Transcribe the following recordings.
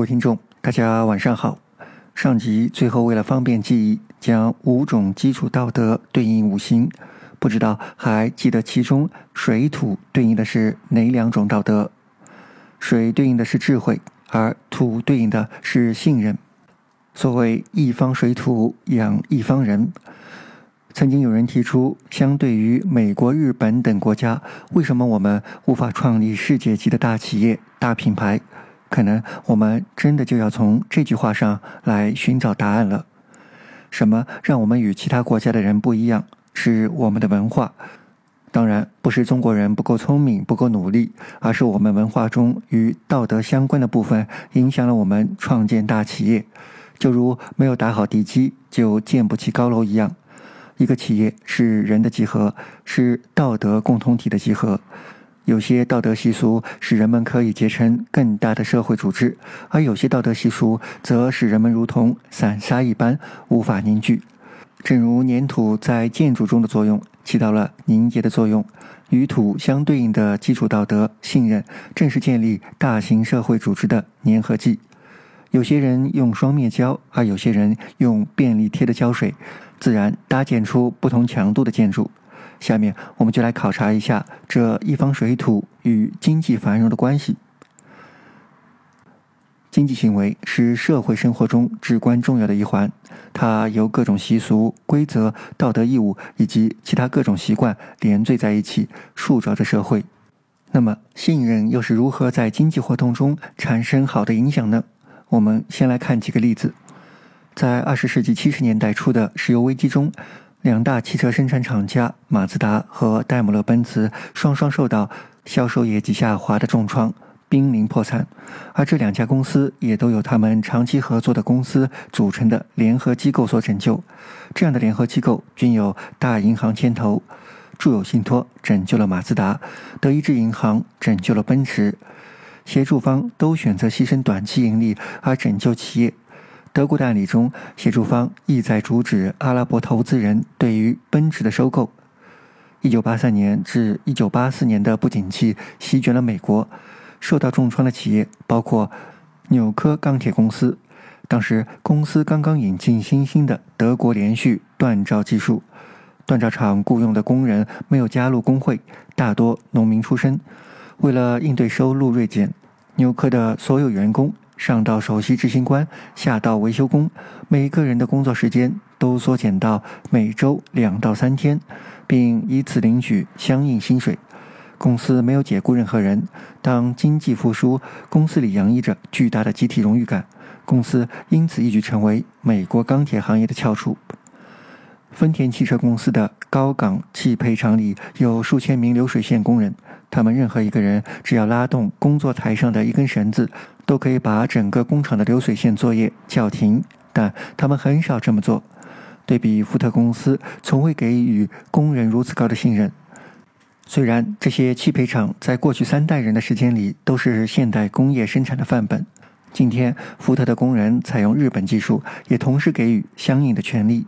各位听众，大家晚上好。上集最后为了方便记忆，将五种基础道德对应五行，不知道还记得其中水土对应的是哪两种道德？水对应的是智慧，而土对应的是信任。所谓一方水土养一方人。曾经有人提出，相对于美国、日本等国家，为什么我们无法创立世界级的大企业、大品牌？可能我们真的就要从这句话上来寻找答案了。什么让我们与其他国家的人不一样？是我们的文化。当然，不是中国人不够聪明、不够努力，而是我们文化中与道德相关的部分影响了我们创建大企业。就如没有打好地基就建不起高楼一样。一个企业是人的集合，是道德共同体的集合。有些道德习俗使人们可以结成更大的社会组织，而有些道德习俗则使人们如同散沙一般无法凝聚。正如粘土在建筑中的作用起到了凝结的作用，与土相对应的基础道德信任，正是建立大型社会组织的粘合剂。有些人用双面胶，而有些人用便利贴的胶水，自然搭建出不同强度的建筑。下面我们就来考察一下这一方水土与经济繁荣的关系。经济行为是社会生活中至关重要的一环，它由各种习俗、规则、道德义务以及其他各种习惯连缀在一起，塑造着社会。那么，信任又是如何在经济活动中产生好的影响呢？我们先来看几个例子。在二十世纪七十年代初的石油危机中。两大汽车生产厂家马自达和戴姆勒奔驰双双受到销售业绩下滑的重创，濒临破产。而这两家公司也都有他们长期合作的公司组成的联合机构所拯救。这样的联合机构均有大银行牵头，住友信托拯救了马自达，德意志银行拯救了奔驰。协助方都选择牺牲短期盈利而拯救企业。德国的案例中，协助方意在阻止阿拉伯投资人对于奔驰的收购。一九八三年至一九八四年的不景气席卷了美国，受到重创的企业包括纽科钢铁公司。当时公司刚刚引进新兴的德国连续锻造技术，锻造厂雇佣的工人没有加入工会，大多农民出身。为了应对收入锐减，纽科的所有员工。上到首席执行官，下到维修工，每个人的工作时间都缩减到每周两到三天，并以此领取相应薪水。公司没有解雇任何人。当经济复苏，公司里洋溢着巨大的集体荣誉感，公司因此一举成为美国钢铁行业的翘楚。丰田汽车公司的高岗汽配厂里有数千名流水线工人，他们任何一个人只要拉动工作台上的一根绳子，都可以把整个工厂的流水线作业叫停。但他们很少这么做。对比福特公司，从未给予工人如此高的信任。虽然这些汽配厂在过去三代人的时间里都是现代工业生产的范本，今天福特的工人采用日本技术，也同时给予相应的权利。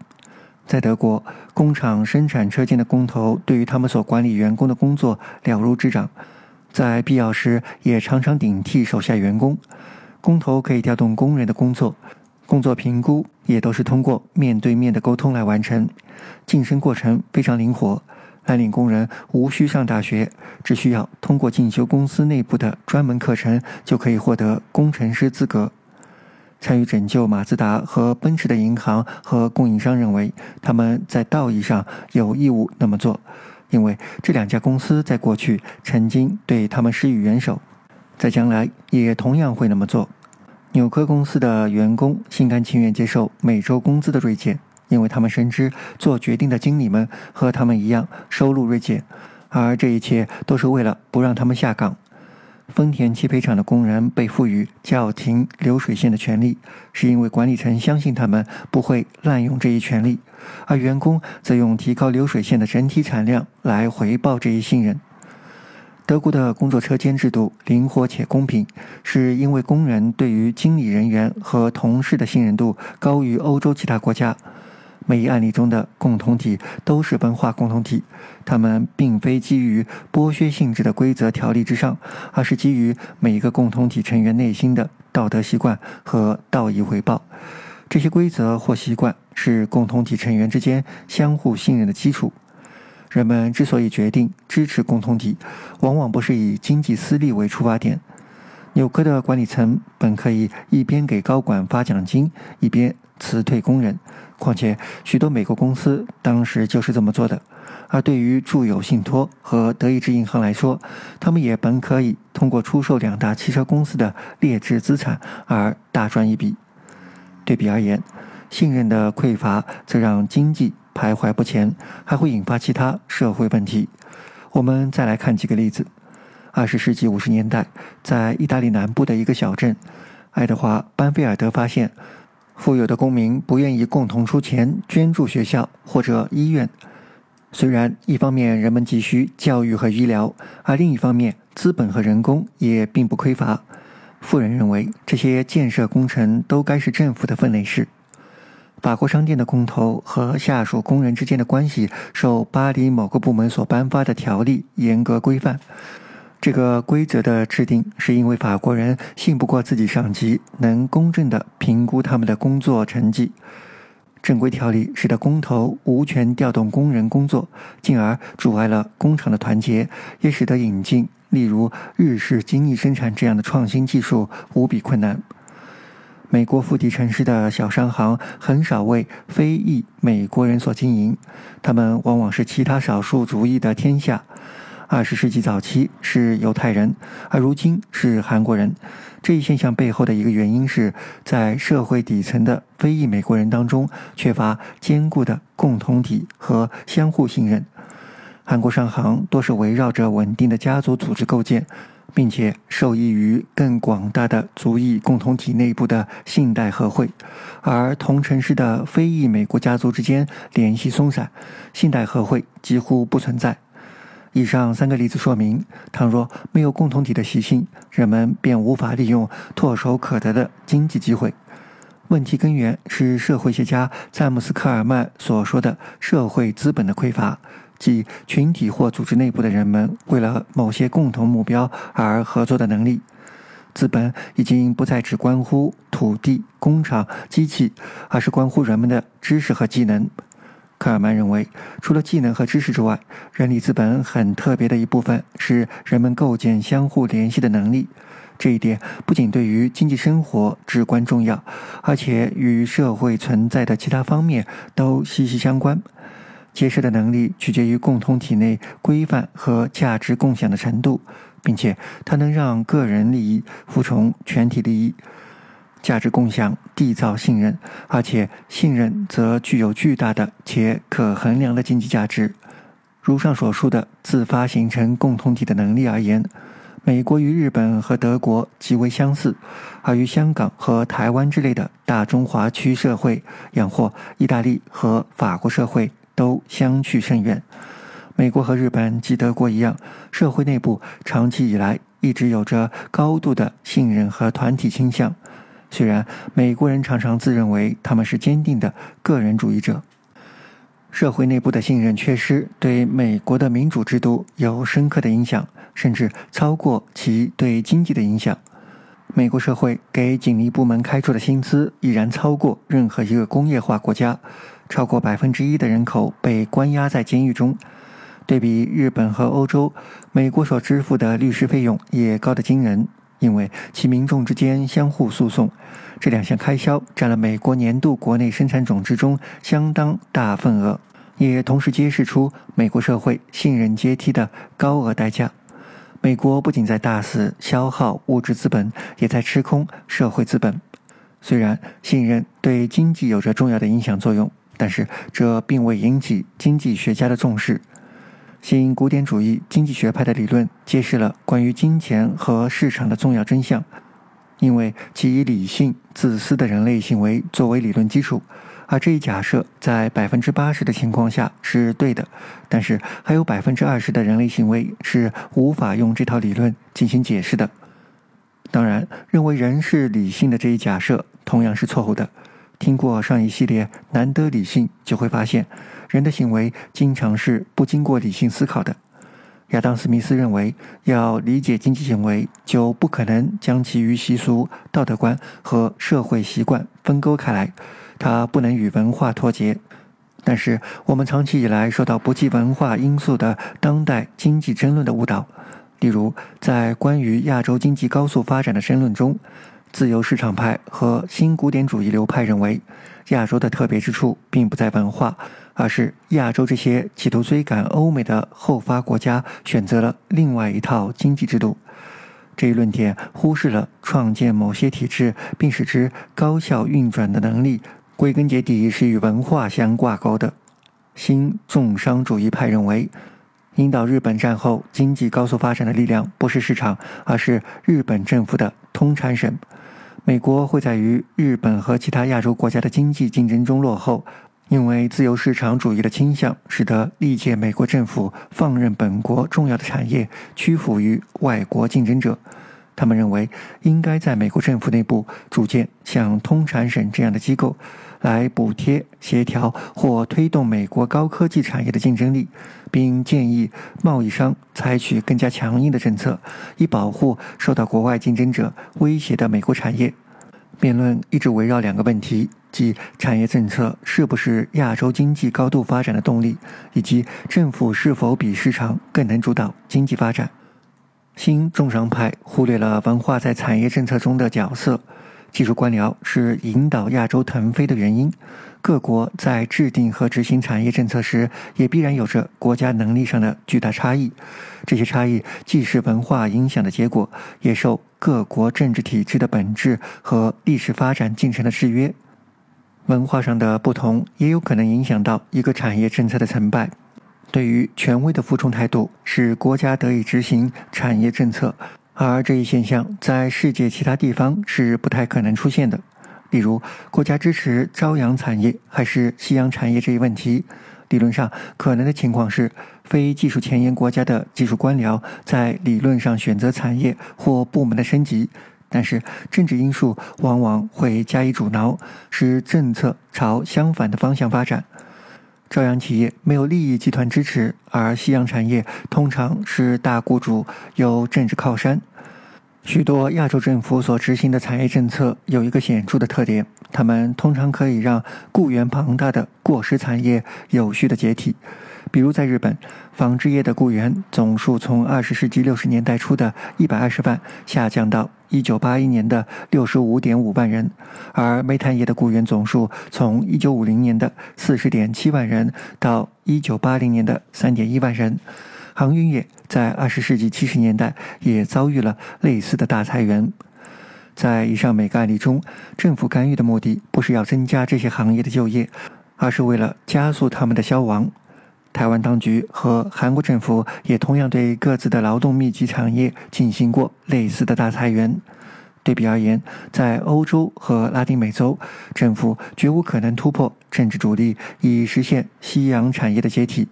在德国，工厂生产车间的工头对于他们所管理员工的工作了如指掌，在必要时也常常顶替手下员工。工头可以调动工人的工作，工作评估也都是通过面对面的沟通来完成。晋升过程非常灵活，蓝领工人无需上大学，只需要通过进修公司内部的专门课程，就可以获得工程师资格。参与拯救马自达和奔驰的银行和供应商认为，他们在道义上有义务那么做，因为这两家公司在过去曾经对他们施予援手，在将来也同样会那么做。纽科公司的员工心甘情愿接受每周工资的锐减，因为他们深知做决定的经理们和他们一样收入锐减，而这一切都是为了不让他们下岗。丰田汽配厂的工人被赋予叫停流水线的权利，是因为管理层相信他们不会滥用这一权利，而员工则用提高流水线的整体产量来回报这一信任。德国的工作车间制度灵活且公平，是因为工人对于经理人员和同事的信任度高于欧洲其他国家。每一案例中的共同体都是文化共同体，它们并非基于剥削性质的规则条例之上，而是基于每一个共同体成员内心的道德习惯和道义回报。这些规则或习惯是共同体成员之间相互信任的基础。人们之所以决定支持共同体，往往不是以经济私利为出发点。纽科的管理层本可以一边给高管发奖金，一边辞退工人。况且，许多美国公司当时就是这么做的。而对于住友信托和德意志银行来说，他们也本可以通过出售两大汽车公司的劣质资产而大赚一笔。对比而言，信任的匮乏则让经济徘徊不前，还会引发其他社会问题。我们再来看几个例子：二十世纪五十年代，在意大利南部的一个小镇，爱德华·班菲尔德发现。富有的公民不愿意共同出钱捐助学校或者医院，虽然一方面人们急需教育和医疗，而另一方面资本和人工也并不匮乏。富人认为这些建设工程都该是政府的分内事。法国商店的工头和下属工人之间的关系受巴黎某个部门所颁发的条例严格规范。这个规则的制定是因为法国人信不过自己上级能公正地评估他们的工作成绩。正规条例使得工头无权调动工人工作，进而阻碍了工厂的团结，也使得引进例如日式精益生产这样的创新技术无比困难。美国腹地城市的小商行很少为非裔美国人所经营，他们往往是其他少数族裔的天下。二十世纪早期是犹太人，而如今是韩国人。这一现象背后的一个原因是在社会底层的非裔美国人当中缺乏坚固的共同体和相互信任。韩国商行多是围绕着稳定的家族组织构建，并且受益于更广大的族裔共同体内部的信贷合会，而同城市的非裔美国家族之间联系松散，信贷合会几乎不存在。以上三个例子说明，倘若没有共同体的习性，人们便无法利用唾手可得的经济机会。问题根源是社会学家詹姆斯·科尔曼所说的社会资本的匮乏，即群体或组织内部的人们为了某些共同目标而合作的能力。资本已经不再只关乎土地、工厂、机器，而是关乎人们的知识和技能。科尔曼认为，除了技能和知识之外，人力资本很特别的一部分是人们构建相互联系的能力。这一点不仅对于经济生活至关重要，而且与社会存在的其他方面都息息相关。结社的能力取决于共同体内规范和价值共享的程度，并且它能让个人利益服从全体利益。价值共享缔造信任，而且信任则具有巨大的且可衡量的经济价值。如上所述的自发形成共同体的能力而言，美国与日本和德国极为相似，而与香港和台湾之类的大中华区社会，养或意大利和法国社会都相去甚远。美国和日本及德国一样，社会内部长期以来一直有着高度的信任和团体倾向。虽然美国人常常自认为他们是坚定的个人主义者，社会内部的信任缺失对美国的民主制度有深刻的影响，甚至超过其对经济的影响。美国社会给警力部门开出的薪资已然超过任何一个工业化国家，超过百分之一的人口被关押在监狱中。对比日本和欧洲，美国所支付的律师费用也高得惊人。因为其民众之间相互诉讼，这两项开销占了美国年度国内生产总值中相当大份额，也同时揭示出美国社会信任阶梯的高额代价。美国不仅在大肆消耗物质资本，也在吃空社会资本。虽然信任对经济有着重要的影响作用，但是这并未引起经济学家的重视。新古典主义经济学派的理论揭示了关于金钱和市场的重要真相，因为其以理性、自私的人类行为作为理论基础。而这一假设在百分之八十的情况下是对的，但是还有百分之二十的人类行为是无法用这套理论进行解释的。当然，认为人是理性的这一假设同样是错误的。听过上一系列难得理性，就会发现，人的行为经常是不经过理性思考的。亚当·斯密斯认为，要理解经济行为，就不可能将其与习俗、道德观和社会习惯分割开来，它不能与文化脱节。但是，我们长期以来受到不计文化因素的当代经济争论的误导。例如，在关于亚洲经济高速发展的争论中，自由市场派和新古典主义流派认为，亚洲的特别之处并不在文化，而是亚洲这些企图追赶欧美的后发国家选择了另外一套经济制度。这一论点忽视了创建某些体制并使之高效运转的能力，归根结底是与文化相挂钩的。新重商主义派认为。引导日本战后经济高速发展的力量不是市场，而是日本政府的通产省。美国会在与日本和其他亚洲国家的经济竞争中落后，因为自由市场主义的倾向使得历届美国政府放任本国重要的产业屈服于外国竞争者。他们认为应该在美国政府内部组建像通产省这样的机构。来补贴、协调或推动美国高科技产业的竞争力，并建议贸易商采取更加强硬的政策，以保护受到国外竞争者威胁的美国产业。辩论一直围绕两个问题：即产业政策是不是亚洲经济高度发展的动力，以及政府是否比市场更能主导经济发展。新重商派忽略了文化在产业政策中的角色。技术官僚是引导亚洲腾飞的原因。各国在制定和执行产业政策时，也必然有着国家能力上的巨大差异。这些差异既是文化影响的结果，也受各国政治体制的本质和历史发展进程的制约。文化上的不同也有可能影响到一个产业政策的成败。对于权威的服从态度，使国家得以执行产业政策。而这一现象在世界其他地方是不太可能出现的。例如，国家支持朝阳产业还是夕阳产业这一问题，理论上可能的情况是，非技术前沿国家的技术官僚在理论上选择产业或部门的升级，但是政治因素往往会加以阻挠，使政策朝相反的方向发展。朝阳企业没有利益集团支持，而夕阳产业通常是大雇主有政治靠山。许多亚洲政府所执行的产业政策有一个显著的特点：他们通常可以让雇员庞大的过时产业有序的解体。比如，在日本，纺织业的雇员总数从二十世纪六十年代初的一百二十万下降到一九八一年的六十五点五万人，而煤炭业的雇员总数从一九五零年的四十点七万人到一九八零年的三点一万人。航运业在二十世纪七十年代也遭遇了类似的大裁员。在以上每个案例中，政府干预的目的不是要增加这些行业的就业，而是为了加速他们的消亡。台湾当局和韩国政府也同样对各自的劳动密集产业进行过类似的大裁员。对比而言，在欧洲和拉丁美洲，政府绝无可能突破政治主力以实现夕阳产业的解体。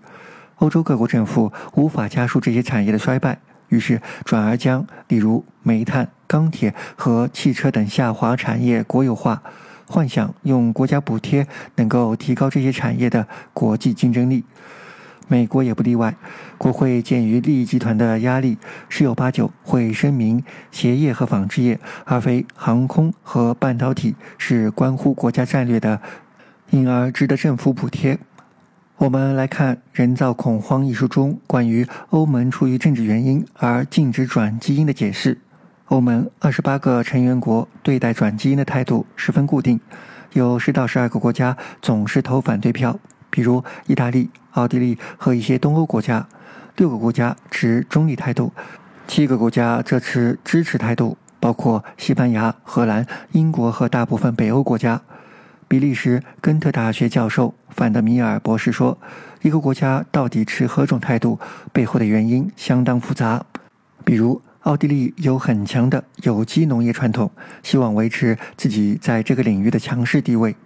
欧洲各国政府无法加速这些产业的衰败，于是转而将例如煤炭、钢铁和汽车等下滑产业国有化，幻想用国家补贴能够提高这些产业的国际竞争力。美国也不例外，国会鉴于利益集团的压力，十有八九会声明鞋业和纺织业，而非航空和半导体是关乎国家战略的，因而值得政府补贴。我们来看《人造恐慌》一书中关于欧盟出于政治原因而禁止转基因的解释。欧盟二十八个成员国对待转基因的态度十分固定，有十到十二个国家总是投反对票。比如意大利、奥地利和一些东欧国家，六个国家持中立态度，七个国家则持支持态度，包括西班牙、荷兰、英国和大部分北欧国家。比利时根特大学教授范德米尔博士说：“一个国家到底持何种态度，背后的原因相当复杂。比如，奥地利有很强的有机农业传统，希望维持自己在这个领域的强势地位。”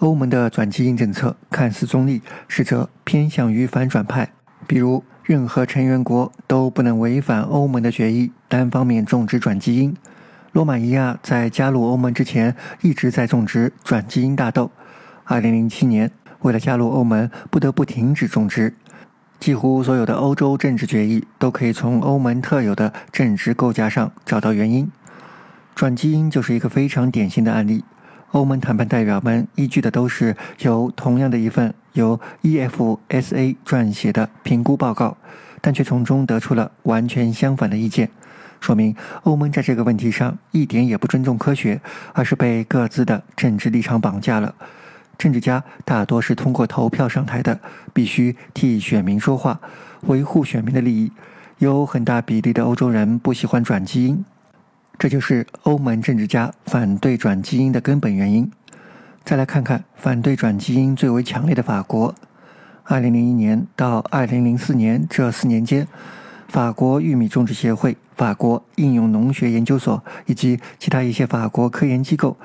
欧盟的转基因政策看似中立，实则偏向于反转派。比如，任何成员国都不能违反欧盟的决议，单方面种植转基因。罗马尼亚在加入欧盟之前一直在种植转基因大豆。2007年，为了加入欧盟，不得不停止种植。几乎所有的欧洲政治决议都可以从欧盟特有的政治构架上找到原因。转基因就是一个非常典型的案例。欧盟谈判代表们依据的都是由同样的一份由 EFSA 撰写的评估报告，但却从中得出了完全相反的意见，说明欧盟在这个问题上一点也不尊重科学，而是被各自的政治立场绑架了。政治家大多是通过投票上台的，必须替选民说话，维护选民的利益。有很大比例的欧洲人不喜欢转基因。这就是欧盟政治家反对转基因的根本原因。再来看看反对转基因最为强烈的法国。2001年到2004年这四年间，法国玉米种植协会、法国应用农学研究所以及其他一些法国科研机构，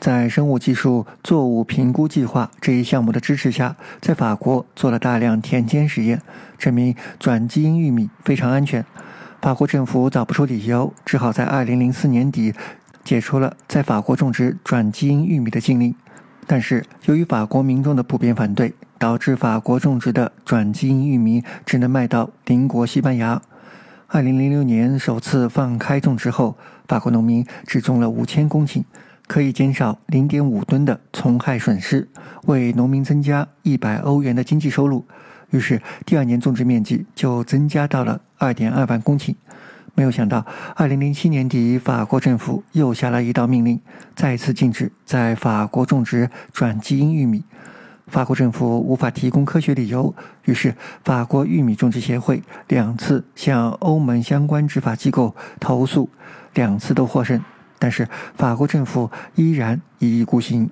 在生物技术作物评估计划这一项目的支持下，在法国做了大量田间实验，证明转基因玉米非常安全。法国政府找不出理由，只好在2004年底解除了在法国种植转基因玉米的禁令。但是，由于法国民众的普遍反对，导致法国种植的转基因玉米只能卖到邻国西班牙。2006年首次放开种植后，法国农民只种了5000公顷，可以减少0.5吨的虫害损失，为农民增加100欧元的经济收入。于是，第二年种植面积就增加到了二点二万公顷。没有想到，二零零七年底，法国政府又下了一道命令，再次禁止在法国种植转基因玉米。法国政府无法提供科学理由，于是法国玉米种植协会两次向欧盟相关执法机构投诉，两次都获胜。但是法国政府依然一意孤行，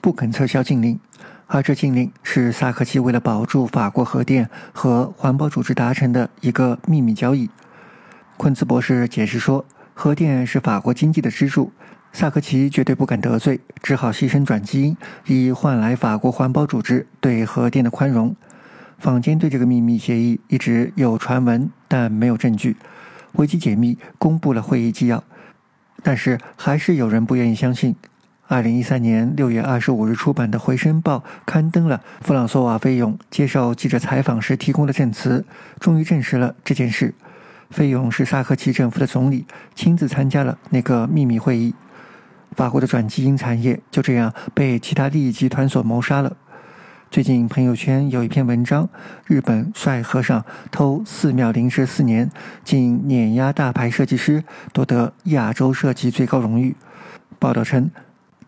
不肯撤销禁令。而这禁令是萨科齐为了保住法国核电和环保组织达成的一个秘密交易。昆茨博士解释说，核电是法国经济的支柱，萨科齐绝对不敢得罪，只好牺牲转基因，以换来法国环保组织对核电的宽容。坊间对这个秘密协议一直有传闻，但没有证据。维基解密公布了会议纪要，但是还是有人不愿意相信。二零一三年六月二十五日出版的《回声报》刊登了弗朗索瓦·费永接受记者采访时提供的证词，终于证实了这件事。费勇是萨科齐政府的总理，亲自参加了那个秘密会议。法国的转基因产业就这样被其他利益集团所谋杀了。最近朋友圈有一篇文章：日本帅和尚偷寺庙零食四年，竟碾压大牌设计师，夺得亚洲设计最高荣誉。报道称。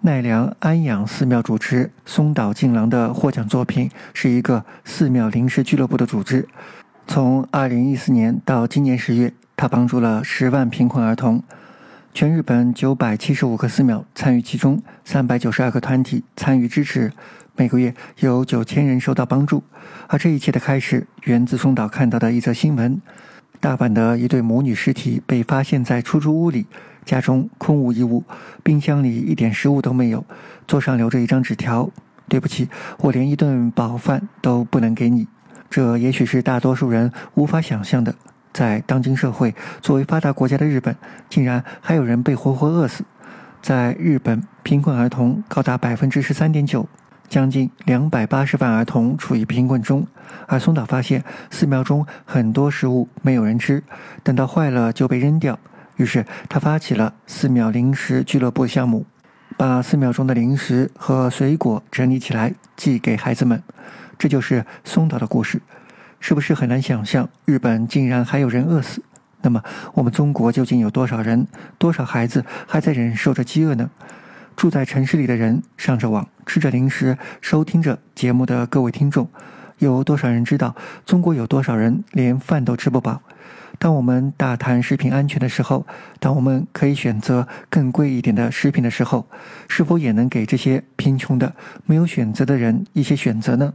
奈良安养寺庙主持松岛静郎的获奖作品是一个寺庙临时俱乐部的组织。从2014年到今年十月，他帮助了十万贫困儿童。全日本975个寺庙参与其中，392个团体参与支持。每个月有9000人受到帮助。而这一切的开始源自松岛看到的一则新闻：大阪的一对母女尸体被发现在出租屋里。家中空无一物，冰箱里一点食物都没有，桌上留着一张纸条：“对不起，我连一顿饱饭都不能给你。”这也许是大多数人无法想象的。在当今社会，作为发达国家的日本，竟然还有人被活活饿死。在日本，贫困儿童高达百分之十三点九，将近两百八十万儿童处于贫困中。而松岛发现，寺庙中很多食物没有人吃，等到坏了就被扔掉。于是他发起了寺庙零食俱乐部项目，把寺庙中的零食和水果整理起来寄给孩子们。这就是松岛的故事，是不是很难想象日本竟然还有人饿死？那么我们中国究竟有多少人、多少孩子还在忍受着饥饿呢？住在城市里的人，上着网，吃着零食，收听着节目的各位听众，有多少人知道中国有多少人连饭都吃不饱？当我们大谈食品安全的时候，当我们可以选择更贵一点的食品的时候，是否也能给这些贫穷的、没有选择的人一些选择呢？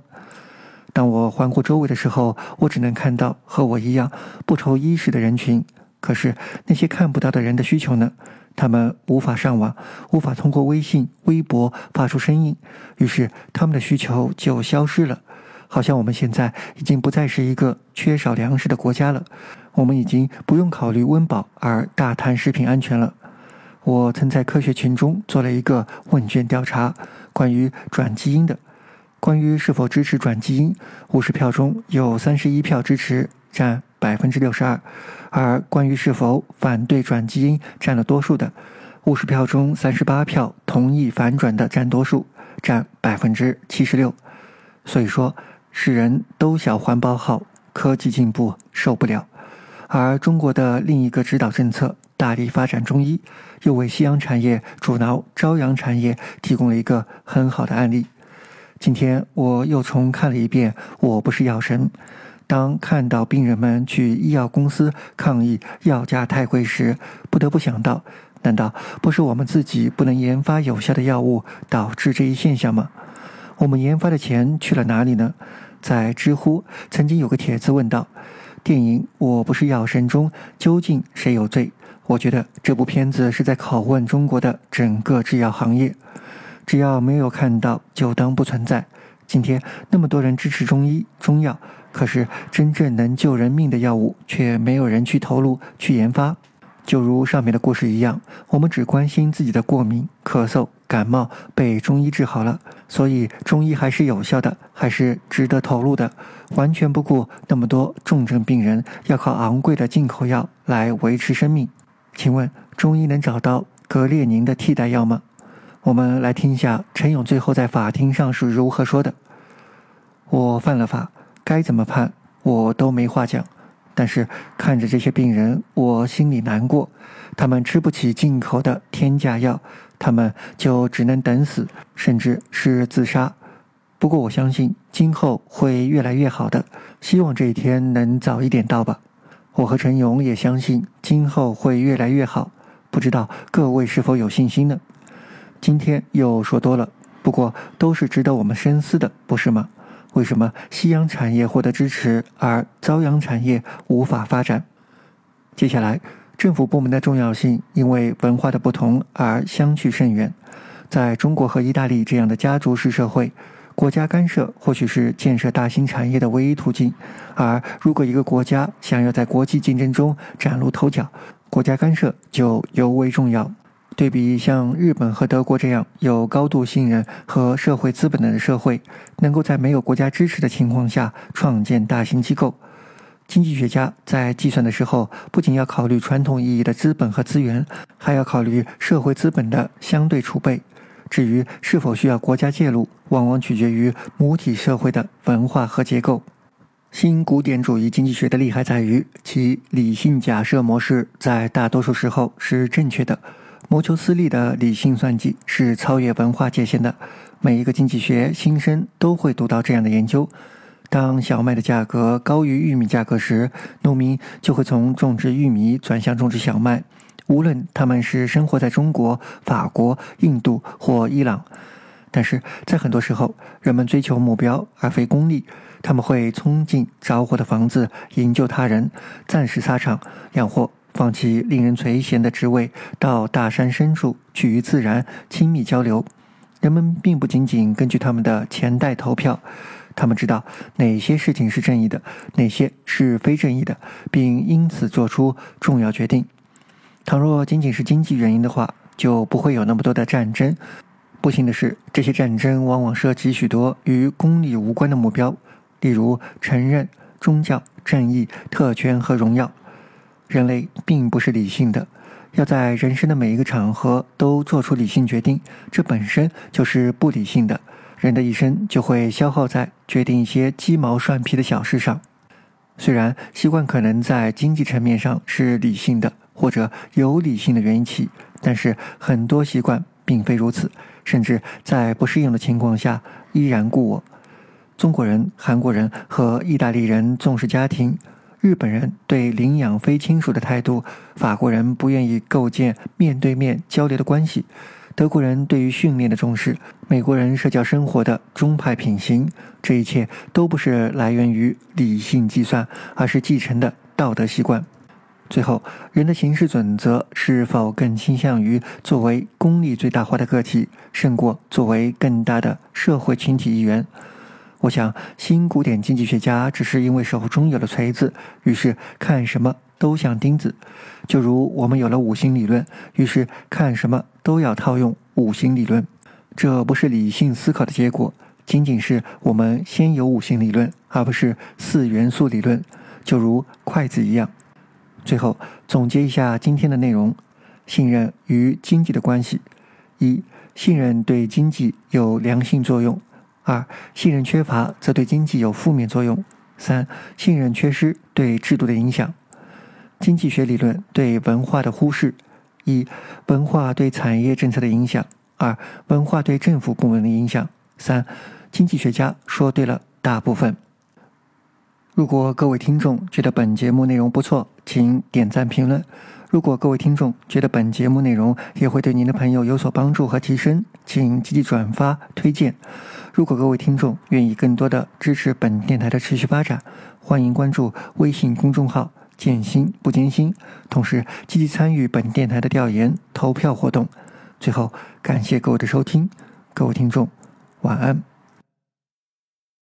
当我环顾周围的时候，我只能看到和我一样不愁衣食的人群。可是那些看不到的人的需求呢？他们无法上网，无法通过微信、微博发出声音，于是他们的需求就消失了。好像我们现在已经不再是一个缺少粮食的国家了。我们已经不用考虑温饱而大谈食品安全了。我曾在科学群中做了一个问卷调查，关于转基因的。关于是否支持转基因，五十票中有三十一票支持，占百分之六十二；而关于是否反对转基因，占了多数的。五十票中三十八票同意反转的占多数，占百分之七十六。所以说，世人都想环保好，科技进步受不了。而中国的另一个指导政策，大力发展中医，又为西洋产业阻挠朝阳产业提供了一个很好的案例。今天我又重看了一遍《我不是药神》，当看到病人们去医药公司抗议药价太贵时，不得不想到：难道不是我们自己不能研发有效的药物导致这一现象吗？我们研发的钱去了哪里呢？在知乎曾经有个帖子问道：“电影《我不是药神》中究竟谁有罪？”我觉得这部片子是在拷问中国的整个制药行业。只要没有看到，就当不存在。今天那么多人支持中医、中药，可是真正能救人命的药物，却没有人去投入、去研发。就如上面的故事一样，我们只关心自己的过敏、咳嗽、感冒被中医治好了，所以中医还是有效的，还是值得投入的，完全不顾那么多重症病人要靠昂贵的进口药来维持生命。请问，中医能找到格列宁的替代药吗？我们来听一下陈勇最后在法庭上是如何说的：“我犯了法，该怎么判我都没话讲。但是看着这些病人，我心里难过。他们吃不起进口的天价药，他们就只能等死，甚至是自杀。不过我相信今后会越来越好的，希望这一天能早一点到吧。我和陈勇也相信今后会越来越好。不知道各位是否有信心呢？”今天又说多了，不过都是值得我们深思的，不是吗？为什么西洋产业获得支持，而朝阳产业无法发展？接下来，政府部门的重要性因为文化的不同而相去甚远。在中国和意大利这样的家族式社会，国家干涉或许是建设大型产业的唯一途径。而如果一个国家想要在国际竞争中崭露头角，国家干涉就尤为重要。对比像日本和德国这样有高度信任和社会资本的社会，能够在没有国家支持的情况下创建大型机构，经济学家在计算的时候，不仅要考虑传统意义的资本和资源，还要考虑社会资本的相对储备。至于是否需要国家介入，往往取决于母体社会的文化和结构。新古典主义经济学的厉害在于其理性假设模式在大多数时候是正确的。谋求私利的理性算计是超越文化界限的。每一个经济学新生都会读到这样的研究：当小麦的价格高于玉米价格时，农民就会从种植玉米转向种植小麦，无论他们是生活在中国、法国、印度或伊朗。但是在很多时候，人们追求目标而非功利，他们会冲进着火的房子营救他人，暂时撒场养活。放弃令人垂涎的职位，到大山深处去与自然亲密交流。人们并不仅仅根据他们的钱袋投票，他们知道哪些事情是正义的，哪些是非正义的，并因此做出重要决定。倘若仅仅是经济原因的话，就不会有那么多的战争。不幸的是，这些战争往往涉及许多与公理无关的目标，例如承认、宗教、正义、特权和荣耀。人类并不是理性的，要在人生的每一个场合都做出理性决定，这本身就是不理性的。人的一生就会消耗在决定一些鸡毛蒜皮的小事上。虽然习惯可能在经济层面上是理性的，或者有理性的缘起，但是很多习惯并非如此，甚至在不适应的情况下依然故我。中国人、韩国人和意大利人重视家庭。日本人对领养非亲属的态度，法国人不愿意构建面对面交流的关系，德国人对于训练的重视，美国人社交生活的中派品行，这一切都不是来源于理性计算，而是继承的道德习惯。最后，人的行事准则是否更倾向于作为功利最大化的个体，胜过作为更大的社会群体一员？我想，新古典经济学家只是因为手中有了锤子，于是看什么都像钉子。就如我们有了五行理论，于是看什么都要套用五行理论。这不是理性思考的结果，仅仅是我们先有五行理论，而不是四元素理论。就如筷子一样。最后总结一下今天的内容：信任与经济的关系。一、信任对经济有良性作用；二、信任缺乏则对经济有负面作用；三、信任缺失对制度的影响。经济学理论对文化的忽视：一、文化对产业政策的影响；二、文化对政府部门的影响；三、经济学家说对了大部分。如果各位听众觉得本节目内容不错，请点赞评论。如果各位听众觉得本节目内容也会对您的朋友有所帮助和提升，请积极转发推荐。如果各位听众愿意更多的支持本电台的持续发展，欢迎关注微信公众号“建新不艰辛”，同时积极参与本电台的调研投票活动。最后，感谢各位的收听，各位听众晚安。